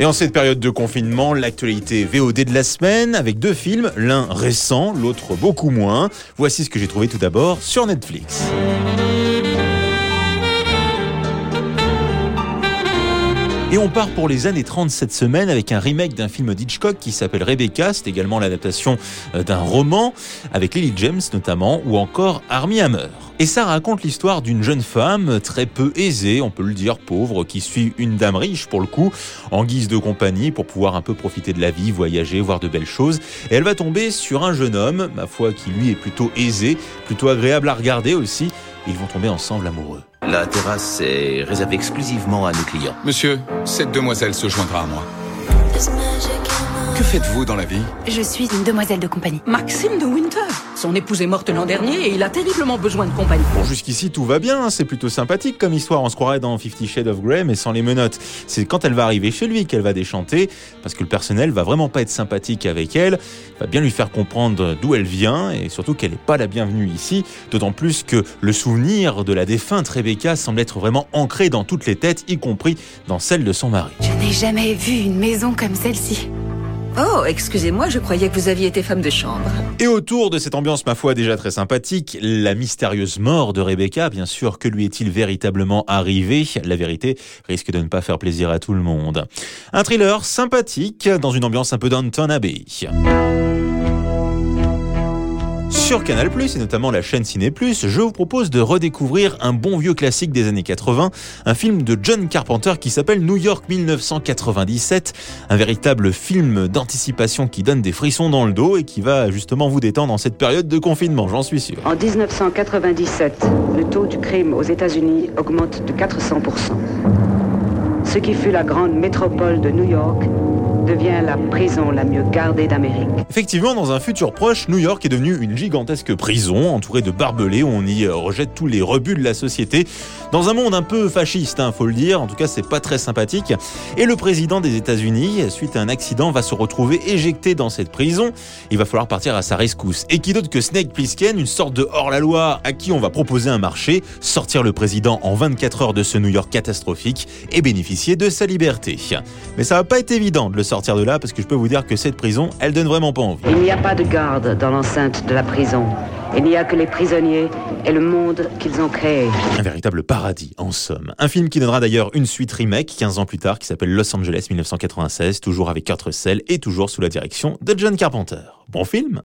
Et en cette période de confinement, l'actualité VOD de la semaine avec deux films, l'un récent, l'autre beaucoup moins. Voici ce que j'ai trouvé tout d'abord sur Netflix. Et on part pour les années 30 cette semaine avec un remake d'un film d'Hitchcock qui s'appelle Rebecca. C'est également l'adaptation euh, d'un roman avec Lily James notamment ou encore Armie Hammer. Et ça raconte l'histoire d'une jeune femme très peu aisée, on peut le dire pauvre, qui suit une dame riche pour le coup, en guise de compagnie pour pouvoir un peu profiter de la vie, voyager, voir de belles choses. Et elle va tomber sur un jeune homme, ma foi, qui lui est plutôt aisé, plutôt agréable à regarder aussi. Ils vont tomber ensemble amoureux. La terrasse est réservée exclusivement à nos clients. Monsieur, cette demoiselle se joindra à moi. Que faites-vous dans la vie? Je suis une demoiselle de compagnie. Maxime de Winter. Son épouse est morte l'an dernier et il a terriblement besoin de compagnie. Bon, jusqu'ici tout va bien, hein, c'est plutôt sympathique comme histoire. On se croirait dans Fifty Shades of Grey, mais sans les menottes. C'est quand elle va arriver chez lui qu'elle va déchanter, parce que le personnel va vraiment pas être sympathique avec elle, va bien lui faire comprendre d'où elle vient et surtout qu'elle n'est pas la bienvenue ici. D'autant plus que le souvenir de la défunte Rebecca semble être vraiment ancré dans toutes les têtes, y compris dans celle de son mari. Je n'ai jamais vu une maison comme celle-ci. Oh, excusez-moi, je croyais que vous aviez été femme de chambre. Et autour de cette ambiance, ma foi, déjà très sympathique, la mystérieuse mort de Rebecca, bien sûr, que lui est-il véritablement arrivé? La vérité risque de ne pas faire plaisir à tout le monde. Un thriller sympathique, dans une ambiance un peu Downton Abbey. Sur Canal+, et notamment la chaîne Ciné+, je vous propose de redécouvrir un bon vieux classique des années 80, un film de John Carpenter qui s'appelle New York 1997, un véritable film d'anticipation qui donne des frissons dans le dos et qui va justement vous détendre en cette période de confinement, j'en suis sûr. En 1997, le taux du crime aux États-Unis augmente de 400%. Ce qui fut la grande métropole de New York devient la prison la mieux gardée d'Amérique. Effectivement, dans un futur proche, New York est devenue une gigantesque prison entourée de barbelés où on y euh, rejette tous les rebuts de la société. Dans un monde un peu fasciste, hein, faut le dire. En tout cas, c'est pas très sympathique. Et le président des États-Unis, suite à un accident, va se retrouver éjecté dans cette prison. Il va falloir partir à sa rescousse. Et qui d'autre que Snake Plissken, une sorte de hors-la-loi à qui on va proposer un marché, sortir le président en 24 heures de ce New York catastrophique et bénéficier de sa liberté. Mais ça va pas être évident de le sortir sortir de là parce que je peux vous dire que cette prison, elle donne vraiment pas envie. Il n'y a pas de garde dans l'enceinte de la prison. Il n'y a que les prisonniers et le monde qu'ils ont créé. Un véritable paradis, en somme. Un film qui donnera d'ailleurs une suite remake 15 ans plus tard qui s'appelle Los Angeles 1996, toujours avec Kurt Russell et toujours sous la direction de John Carpenter. Bon film